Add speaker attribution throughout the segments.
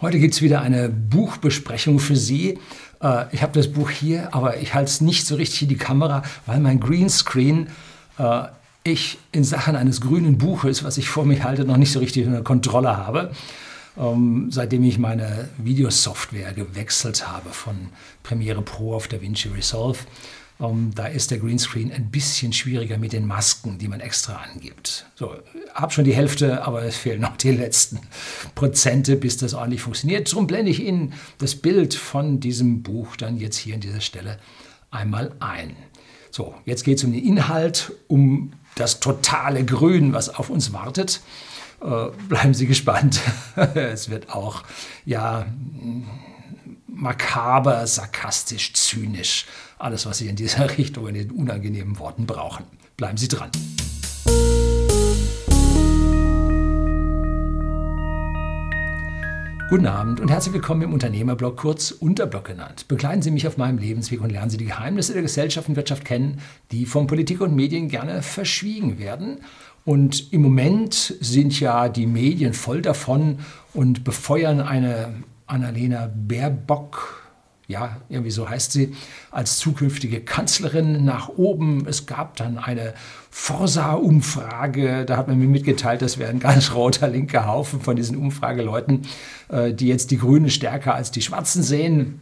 Speaker 1: Heute gibt es wieder eine Buchbesprechung für Sie. Äh, ich habe das Buch hier, aber ich halte es nicht so richtig in die Kamera, weil mein Greenscreen äh, ich in Sachen eines grünen Buches, was ich vor mir halte, noch nicht so richtig unter Kontrolle habe. Ähm, seitdem ich meine Videosoftware gewechselt habe von Premiere Pro auf DaVinci Resolve. Um, da ist der Greenscreen ein bisschen schwieriger mit den Masken, die man extra angibt. So, habe schon die Hälfte, aber es fehlen noch die letzten Prozente, bis das ordentlich funktioniert. Darum blende ich Ihnen das Bild von diesem Buch dann jetzt hier an dieser Stelle einmal ein. So, jetzt geht es um den Inhalt, um das totale Grün, was auf uns wartet. Äh, bleiben Sie gespannt. es wird auch, ja, makaber, sarkastisch, zynisch. Alles, was Sie in dieser Richtung in den unangenehmen Worten brauchen. Bleiben Sie dran. Guten Abend und herzlich willkommen im Unternehmerblog, kurz Unterblog genannt. Begleiten Sie mich auf meinem Lebensweg und lernen Sie die Geheimnisse der Gesellschaft und Wirtschaft kennen, die von Politik und Medien gerne verschwiegen werden. Und im Moment sind ja die Medien voll davon und befeuern eine Annalena Baerbock, ja, irgendwie so heißt sie, als zukünftige Kanzlerin nach oben. Es gab dann eine Forsa-Umfrage, da hat man mir mitgeteilt, das wäre ein ganz roter linker Haufen von diesen Umfrageleuten, äh, die jetzt die Grünen stärker als die Schwarzen sehen.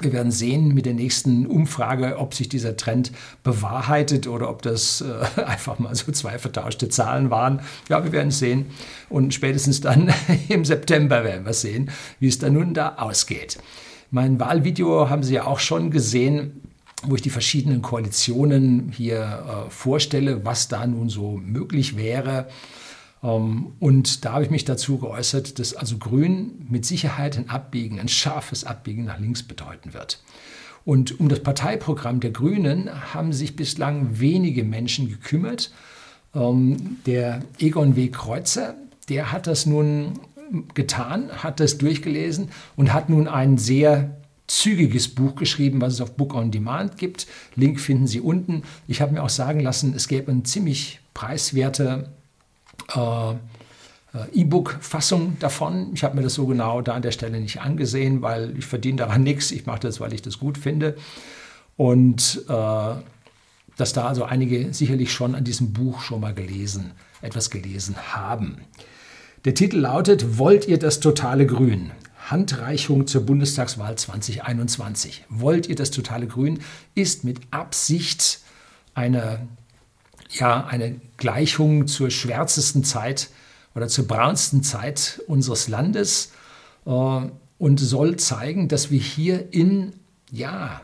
Speaker 1: Wir werden sehen mit der nächsten Umfrage, ob sich dieser Trend bewahrheitet oder ob das äh, einfach mal so zwei vertauschte Zahlen waren. Ja, wir werden sehen. Und spätestens dann im September werden wir sehen, wie es dann nun da ausgeht. Mein Wahlvideo haben Sie ja auch schon gesehen, wo ich die verschiedenen Koalitionen hier äh, vorstelle, was da nun so möglich wäre. Ähm, und da habe ich mich dazu geäußert, dass also Grün mit Sicherheit ein Abbiegen, ein scharfes Abbiegen nach links bedeuten wird. Und um das Parteiprogramm der Grünen haben sich bislang wenige Menschen gekümmert. Ähm, der Egon W. Kreuzer, der hat das nun getan, hat das durchgelesen und hat nun ein sehr zügiges Buch geschrieben, was es auf Book on Demand gibt. Link finden Sie unten. Ich habe mir auch sagen lassen, es gäbe eine ziemlich preiswerte äh, äh, E-Book-Fassung davon. Ich habe mir das so genau da an der Stelle nicht angesehen, weil ich verdiene daran nichts. Ich mache das, weil ich das gut finde. Und äh, dass da also einige sicherlich schon an diesem Buch schon mal gelesen, etwas gelesen haben. Der Titel lautet Wollt ihr das totale Grün? Handreichung zur Bundestagswahl 2021. Wollt ihr das totale Grün? Ist mit Absicht eine ja, eine Gleichung zur schwärzesten Zeit oder zur braunsten Zeit unseres Landes äh, und soll zeigen, dass wir hier in, ja,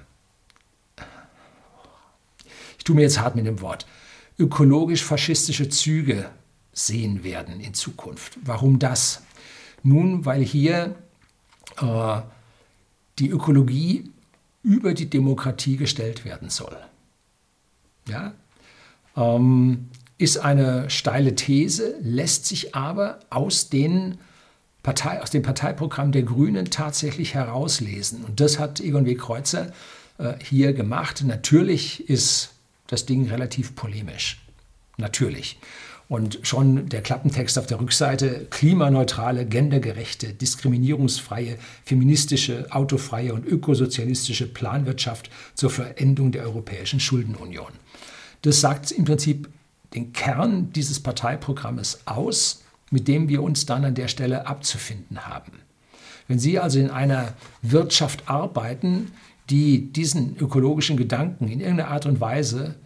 Speaker 1: ich tue mir jetzt hart mit dem Wort, ökologisch-faschistische Züge sehen werden in Zukunft. Warum das? Nun, weil hier äh, die Ökologie über die Demokratie gestellt werden soll. Ja, ähm, ist eine steile These, lässt sich aber aus, den Partei, aus dem Parteiprogramm der Grünen tatsächlich herauslesen. Und das hat Egon W. Kreuzer äh, hier gemacht. Natürlich ist das Ding relativ polemisch. Natürlich. Und schon der Klappentext auf der Rückseite, klimaneutrale, gendergerechte, diskriminierungsfreie, feministische, autofreie und ökosozialistische Planwirtschaft zur Verendung der Europäischen Schuldenunion. Das sagt im Prinzip den Kern dieses Parteiprogrammes aus, mit dem wir uns dann an der Stelle abzufinden haben. Wenn Sie also in einer Wirtschaft arbeiten, die diesen ökologischen Gedanken in irgendeiner Art und Weise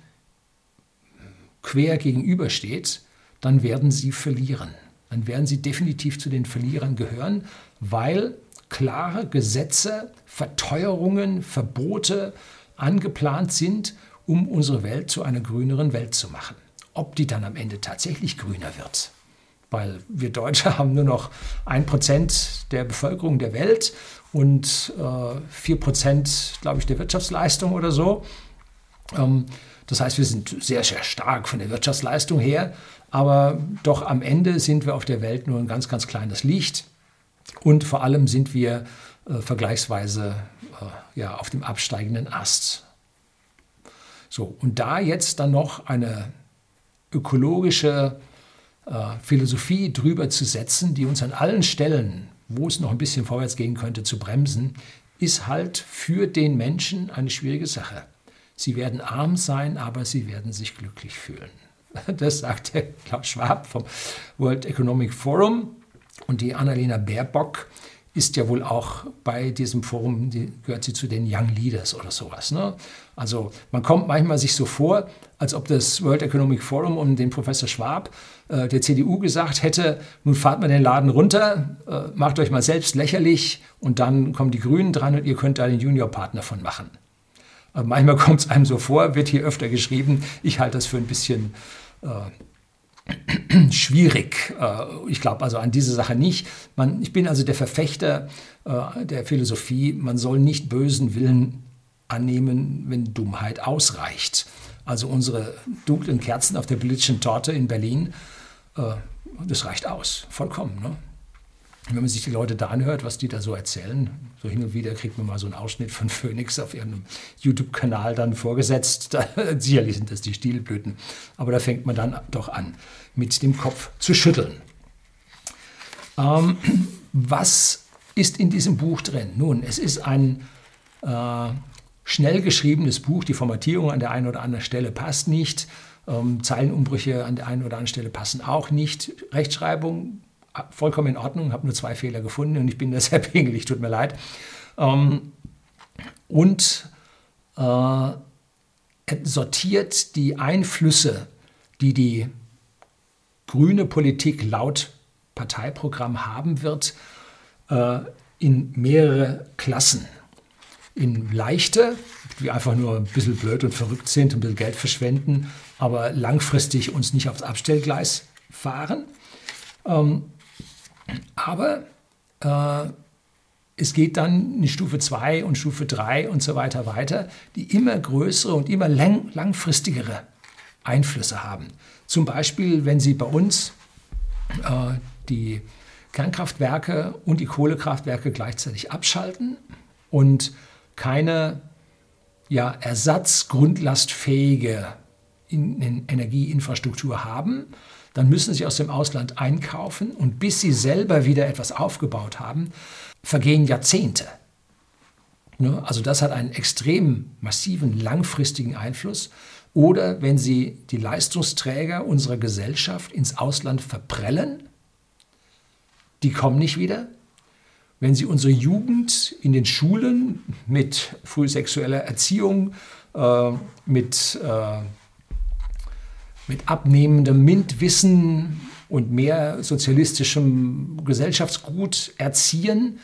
Speaker 1: quer gegenübersteht, dann werden Sie verlieren. Dann werden Sie definitiv zu den Verlierern gehören, weil klare Gesetze, Verteuerungen, Verbote angeplant sind um unsere Welt zu einer grüneren Welt zu machen. Ob die dann am Ende tatsächlich grüner wird, weil wir Deutsche haben nur noch ein Prozent der Bevölkerung der Welt und äh, vier äh, Prozent, glaube ich, der Wirtschaftsleistung oder so. Ähm, das heißt, wir sind sehr, sehr stark von der Wirtschaftsleistung her, aber doch am Ende sind wir auf der Welt nur ein ganz, ganz kleines Licht und vor allem sind wir äh, vergleichsweise äh, ja, auf dem absteigenden Ast. So, und da jetzt dann noch eine ökologische äh, Philosophie drüber zu setzen, die uns an allen Stellen wo es noch ein bisschen vorwärts gehen könnte, zu bremsen, ist halt für den Menschen eine schwierige Sache. Sie werden arm sein, aber sie werden sich glücklich fühlen. Das sagt der Klaus Schwab vom World Economic Forum. Und die Annalena Baerbock ist ja wohl auch bei diesem Forum, die, gehört sie zu den Young Leaders oder sowas. Ne? Also man kommt manchmal sich so vor, als ob das World Economic Forum um den Professor Schwab äh, der CDU gesagt hätte, nun fahrt mal den Laden runter, äh, macht euch mal selbst lächerlich und dann kommen die Grünen dran und ihr könnt da den Juniorpartner von machen. Äh, manchmal kommt es einem so vor, wird hier öfter geschrieben, ich halte das für ein bisschen äh, schwierig. Äh, ich glaube also an diese Sache nicht. Man, ich bin also der Verfechter äh, der Philosophie, man soll nicht bösen Willen annehmen, wenn Dummheit ausreicht. Also unsere dunklen Kerzen auf der politischen Torte in Berlin, äh, das reicht aus, vollkommen. Ne? Wenn man sich die Leute da anhört, was die da so erzählen, so hin und wieder kriegt man mal so einen Ausschnitt von Phoenix auf ihrem YouTube-Kanal dann vorgesetzt. Da, sicherlich sind das die Stilblüten, aber da fängt man dann doch an, mit dem Kopf zu schütteln. Ähm, was ist in diesem Buch drin? Nun, es ist ein äh, schnell geschriebenes Buch. Die Formatierung an der einen oder anderen Stelle passt nicht. Ähm, Zeilenumbrüche an der einen oder anderen Stelle passen auch nicht. Rechtschreibung vollkommen in Ordnung, habe nur zwei Fehler gefunden und ich bin da sehr pingelig, tut mir leid. Ähm, und äh, sortiert die Einflüsse, die die grüne Politik laut Parteiprogramm haben wird, äh, in mehrere Klassen. In leichte, die einfach nur ein bisschen blöd und verrückt sind, ein bisschen Geld verschwenden, aber langfristig uns nicht aufs Abstellgleis fahren. Ähm, aber äh, es geht dann in Stufe 2 und Stufe 3 und so weiter weiter, die immer größere und immer lang, langfristigere Einflüsse haben. Zum Beispiel, wenn Sie bei uns äh, die Kernkraftwerke und die Kohlekraftwerke gleichzeitig abschalten und keine ja, ersatzgrundlastfähige in, in Energieinfrastruktur haben, dann müssen sie aus dem Ausland einkaufen und bis sie selber wieder etwas aufgebaut haben, vergehen Jahrzehnte. Ne? Also das hat einen extrem massiven, langfristigen Einfluss. Oder wenn Sie die Leistungsträger unserer Gesellschaft ins Ausland verprellen, die kommen nicht wieder. Wenn Sie unsere Jugend in den Schulen mit frühsexueller Erziehung, äh, mit äh, mit abnehmendem MINT-Wissen und mehr sozialistischem Gesellschaftsgut erziehen,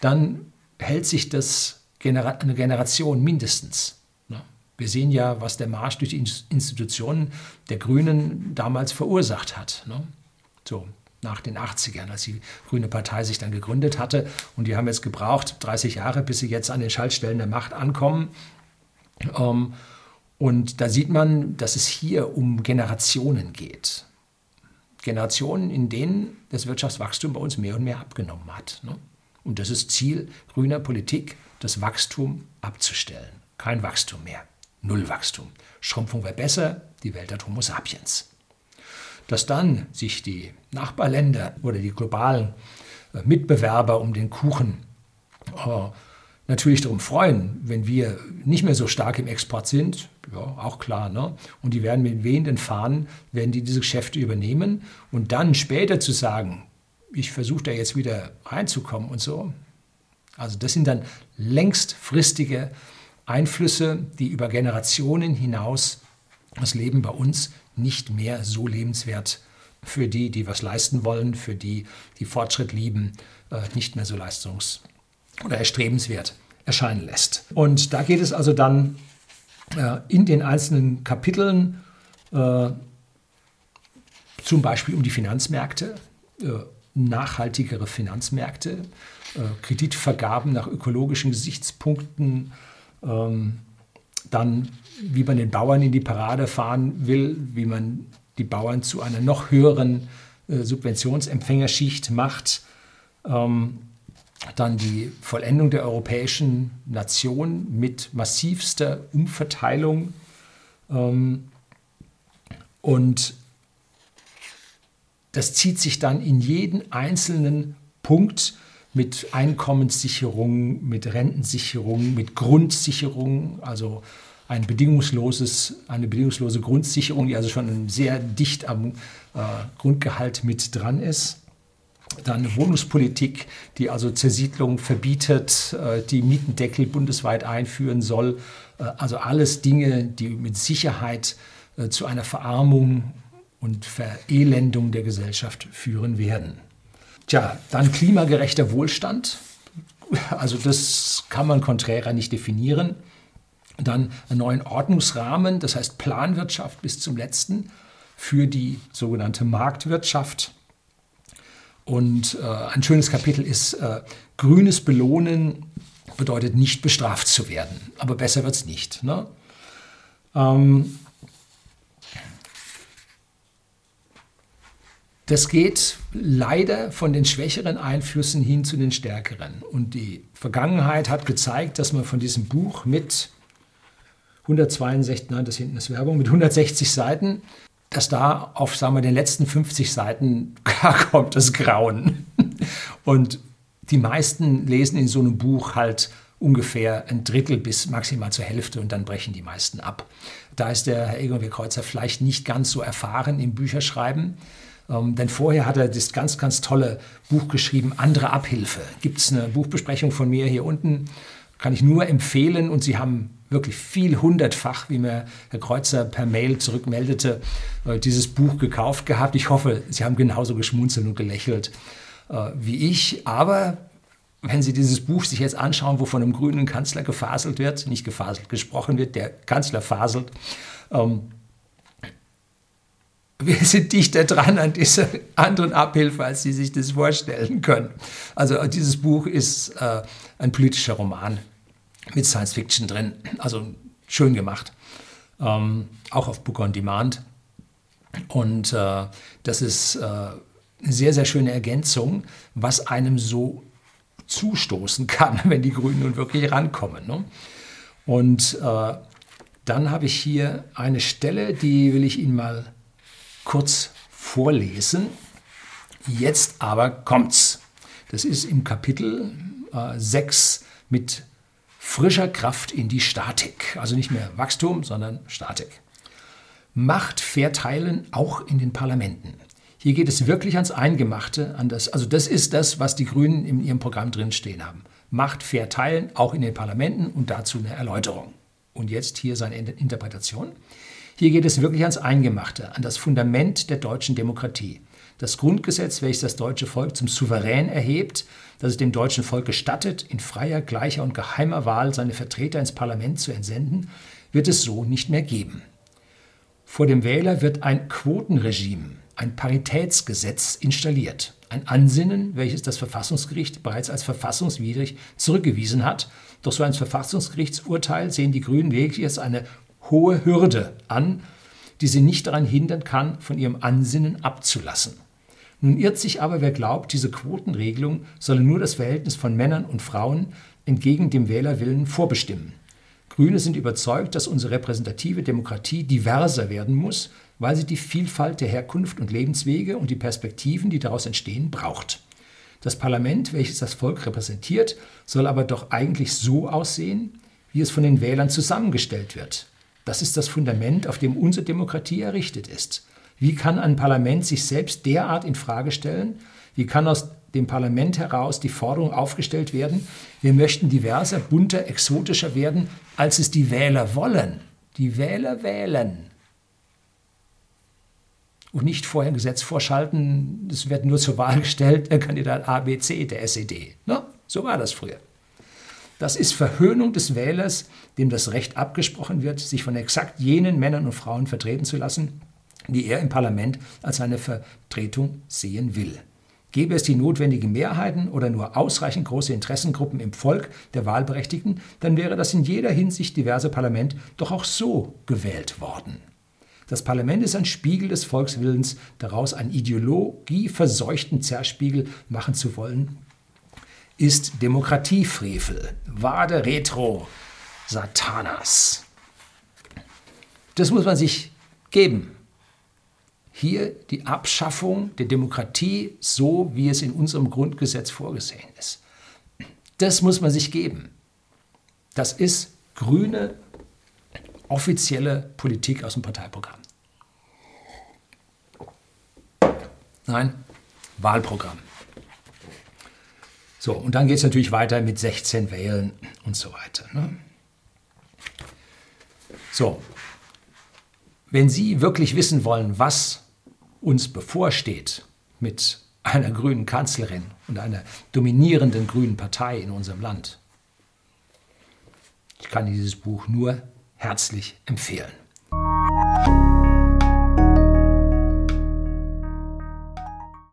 Speaker 1: dann hält sich das eine Generation mindestens. Wir sehen ja, was der Marsch durch die Institutionen der Grünen damals verursacht hat. Ne? So, nach den 80ern, als die Grüne Partei sich dann gegründet hatte. Und die haben jetzt gebraucht, 30 Jahre, bis sie jetzt an den Schaltstellen der Macht ankommen. Und da sieht man, dass es hier um Generationen geht. Generationen, in denen das Wirtschaftswachstum bei uns mehr und mehr abgenommen hat. Ne? Und das ist Ziel grüner Politik, das Wachstum abzustellen. Kein Wachstum mehr. Null Wachstum. Schrumpfung wäre besser, die Welt hat Homo sapiens. Dass dann sich die Nachbarländer oder die globalen äh, Mitbewerber um den Kuchen äh, natürlich darum freuen, wenn wir nicht mehr so stark im Export sind, ja, auch klar, ne? Und die werden mit wehenden Fahnen, werden die diese Geschäfte übernehmen und dann später zu sagen, ich versuche da jetzt wieder reinzukommen und so. Also das sind dann längstfristige Einflüsse, die über Generationen hinaus das Leben bei uns nicht mehr so lebenswert für die, die was leisten wollen, für die, die Fortschritt lieben, äh, nicht mehr so leistungs- oder erstrebenswert erscheinen lässt. Und da geht es also dann äh, in den einzelnen Kapiteln äh, zum Beispiel um die Finanzmärkte, äh, nachhaltigere Finanzmärkte, äh, Kreditvergaben nach ökologischen Gesichtspunkten, ähm, dann wie man den Bauern in die Parade fahren will, wie man die Bauern zu einer noch höheren äh, Subventionsempfängerschicht macht. Ähm, dann die Vollendung der europäischen Nation mit massivster Umverteilung. Ähm, und das zieht sich dann in jeden einzelnen Punkt mit Einkommenssicherung, mit Rentensicherung, mit Grundsicherung, also ein bedingungsloses, eine bedingungslose Grundsicherung, die also schon sehr dicht am äh, Grundgehalt mit dran ist. Dann eine Wohnungspolitik, die also Zersiedlung verbietet, äh, die Mietendeckel bundesweit einführen soll. Äh, also alles Dinge, die mit Sicherheit äh, zu einer Verarmung und Verelendung der Gesellschaft führen werden. Tja, dann klimagerechter Wohlstand. Also das kann man konträrer nicht definieren. Dann einen neuen Ordnungsrahmen, das heißt Planwirtschaft bis zum letzten für die sogenannte Marktwirtschaft. Und äh, ein schönes Kapitel ist, äh, grünes Belohnen bedeutet nicht bestraft zu werden, aber besser wird es nicht. Ne? Ähm, Das geht leider von den schwächeren Einflüssen hin zu den stärkeren. Und die Vergangenheit hat gezeigt, dass man von diesem Buch mit 162, nein, das hinten ist Werbung, mit 160 Seiten, dass da auf, sagen wir, den letzten 50 Seiten kommt das Grauen. Und die meisten lesen in so einem Buch halt ungefähr ein Drittel bis maximal zur Hälfte und dann brechen die meisten ab. Da ist der Herr Egon W. Kreuzer vielleicht nicht ganz so erfahren im Bücherschreiben. Ähm, denn vorher hat er das ganz, ganz tolle Buch geschrieben, Andere Abhilfe. Gibt es eine Buchbesprechung von mir hier unten, kann ich nur empfehlen. Und Sie haben wirklich viel hundertfach, wie mir Herr Kreuzer per Mail zurückmeldete, äh, dieses Buch gekauft gehabt. Ich hoffe, Sie haben genauso geschmunzelt und gelächelt äh, wie ich. Aber wenn Sie dieses Buch sich jetzt anschauen, wo von einem grünen Kanzler gefaselt wird, nicht gefaselt, gesprochen wird, der Kanzler faselt, ähm, wir sind dichter dran an dieser anderen Abhilfe, als Sie sich das vorstellen können. Also dieses Buch ist äh, ein politischer Roman mit Science Fiction drin. Also schön gemacht. Ähm, auch auf Book on Demand. Und äh, das ist äh, eine sehr, sehr schöne Ergänzung, was einem so zustoßen kann, wenn die Grünen nun wirklich rankommen. Ne? Und äh, dann habe ich hier eine Stelle, die will ich Ihnen mal kurz vorlesen. Jetzt aber kommt's. Das ist im Kapitel äh, 6 mit frischer Kraft in die Statik. Also nicht mehr Wachstum, sondern Statik. Macht verteilen auch in den Parlamenten. Hier geht es wirklich ans Eingemachte, an das, also das ist das, was die Grünen in ihrem Programm drin stehen haben. Macht verteilen auch in den Parlamenten und dazu eine Erläuterung. Und jetzt hier seine Interpretation. Hier geht es wirklich ans Eingemachte, an das Fundament der deutschen Demokratie. Das Grundgesetz, welches das deutsche Volk zum Souverän erhebt, das es dem deutschen Volk gestattet, in freier, gleicher und geheimer Wahl seine Vertreter ins Parlament zu entsenden, wird es so nicht mehr geben. Vor dem Wähler wird ein Quotenregime, ein Paritätsgesetz installiert. Ein Ansinnen, welches das Verfassungsgericht bereits als verfassungswidrig zurückgewiesen hat. Doch so ein Verfassungsgerichtsurteil sehen die Grünen lediglich als eine hohe Hürde an, die sie nicht daran hindern kann, von ihrem Ansinnen abzulassen. Nun irrt sich aber, wer glaubt, diese Quotenregelung solle nur das Verhältnis von Männern und Frauen entgegen dem Wählerwillen vorbestimmen. Grüne sind überzeugt, dass unsere repräsentative Demokratie diverser werden muss, weil sie die Vielfalt der Herkunft und Lebenswege und die Perspektiven, die daraus entstehen, braucht. Das Parlament, welches das Volk repräsentiert, soll aber doch eigentlich so aussehen, wie es von den Wählern zusammengestellt wird. Das ist das Fundament, auf dem unsere Demokratie errichtet ist. Wie kann ein Parlament sich selbst derart in Frage stellen? Wie kann aus dem Parlament heraus die Forderung aufgestellt werden, wir möchten diverser, bunter, exotischer werden, als es die Wähler wollen? Die Wähler wählen. Und nicht vorher ein Gesetz vorschalten, es wird nur zur Wahl gestellt, der Kandidat A, B, C der SED. Ne? So war das früher. Das ist Verhöhnung des Wählers, dem das Recht abgesprochen wird, sich von exakt jenen Männern und Frauen vertreten zu lassen, die er im Parlament als seine Vertretung sehen will. Gäbe es die notwendigen Mehrheiten oder nur ausreichend große Interessengruppen im Volk der Wahlberechtigten, dann wäre das in jeder Hinsicht diverse Parlament doch auch so gewählt worden. Das Parlament ist ein Spiegel des Volkswillens, daraus einen ideologieverseuchten Zerspiegel machen zu wollen, ist Demokratiefrevel. Vade retro Satanas. Das muss man sich geben. Hier die Abschaffung der Demokratie, so wie es in unserem Grundgesetz vorgesehen ist. Das muss man sich geben. Das ist grüne offizielle Politik aus dem Parteiprogramm. Nein, Wahlprogramm. So, und dann geht es natürlich weiter mit 16 Wählen und so weiter. Ne? So, wenn Sie wirklich wissen wollen, was uns bevorsteht mit einer grünen Kanzlerin und einer dominierenden grünen Partei in unserem Land, ich kann dieses Buch nur herzlich empfehlen.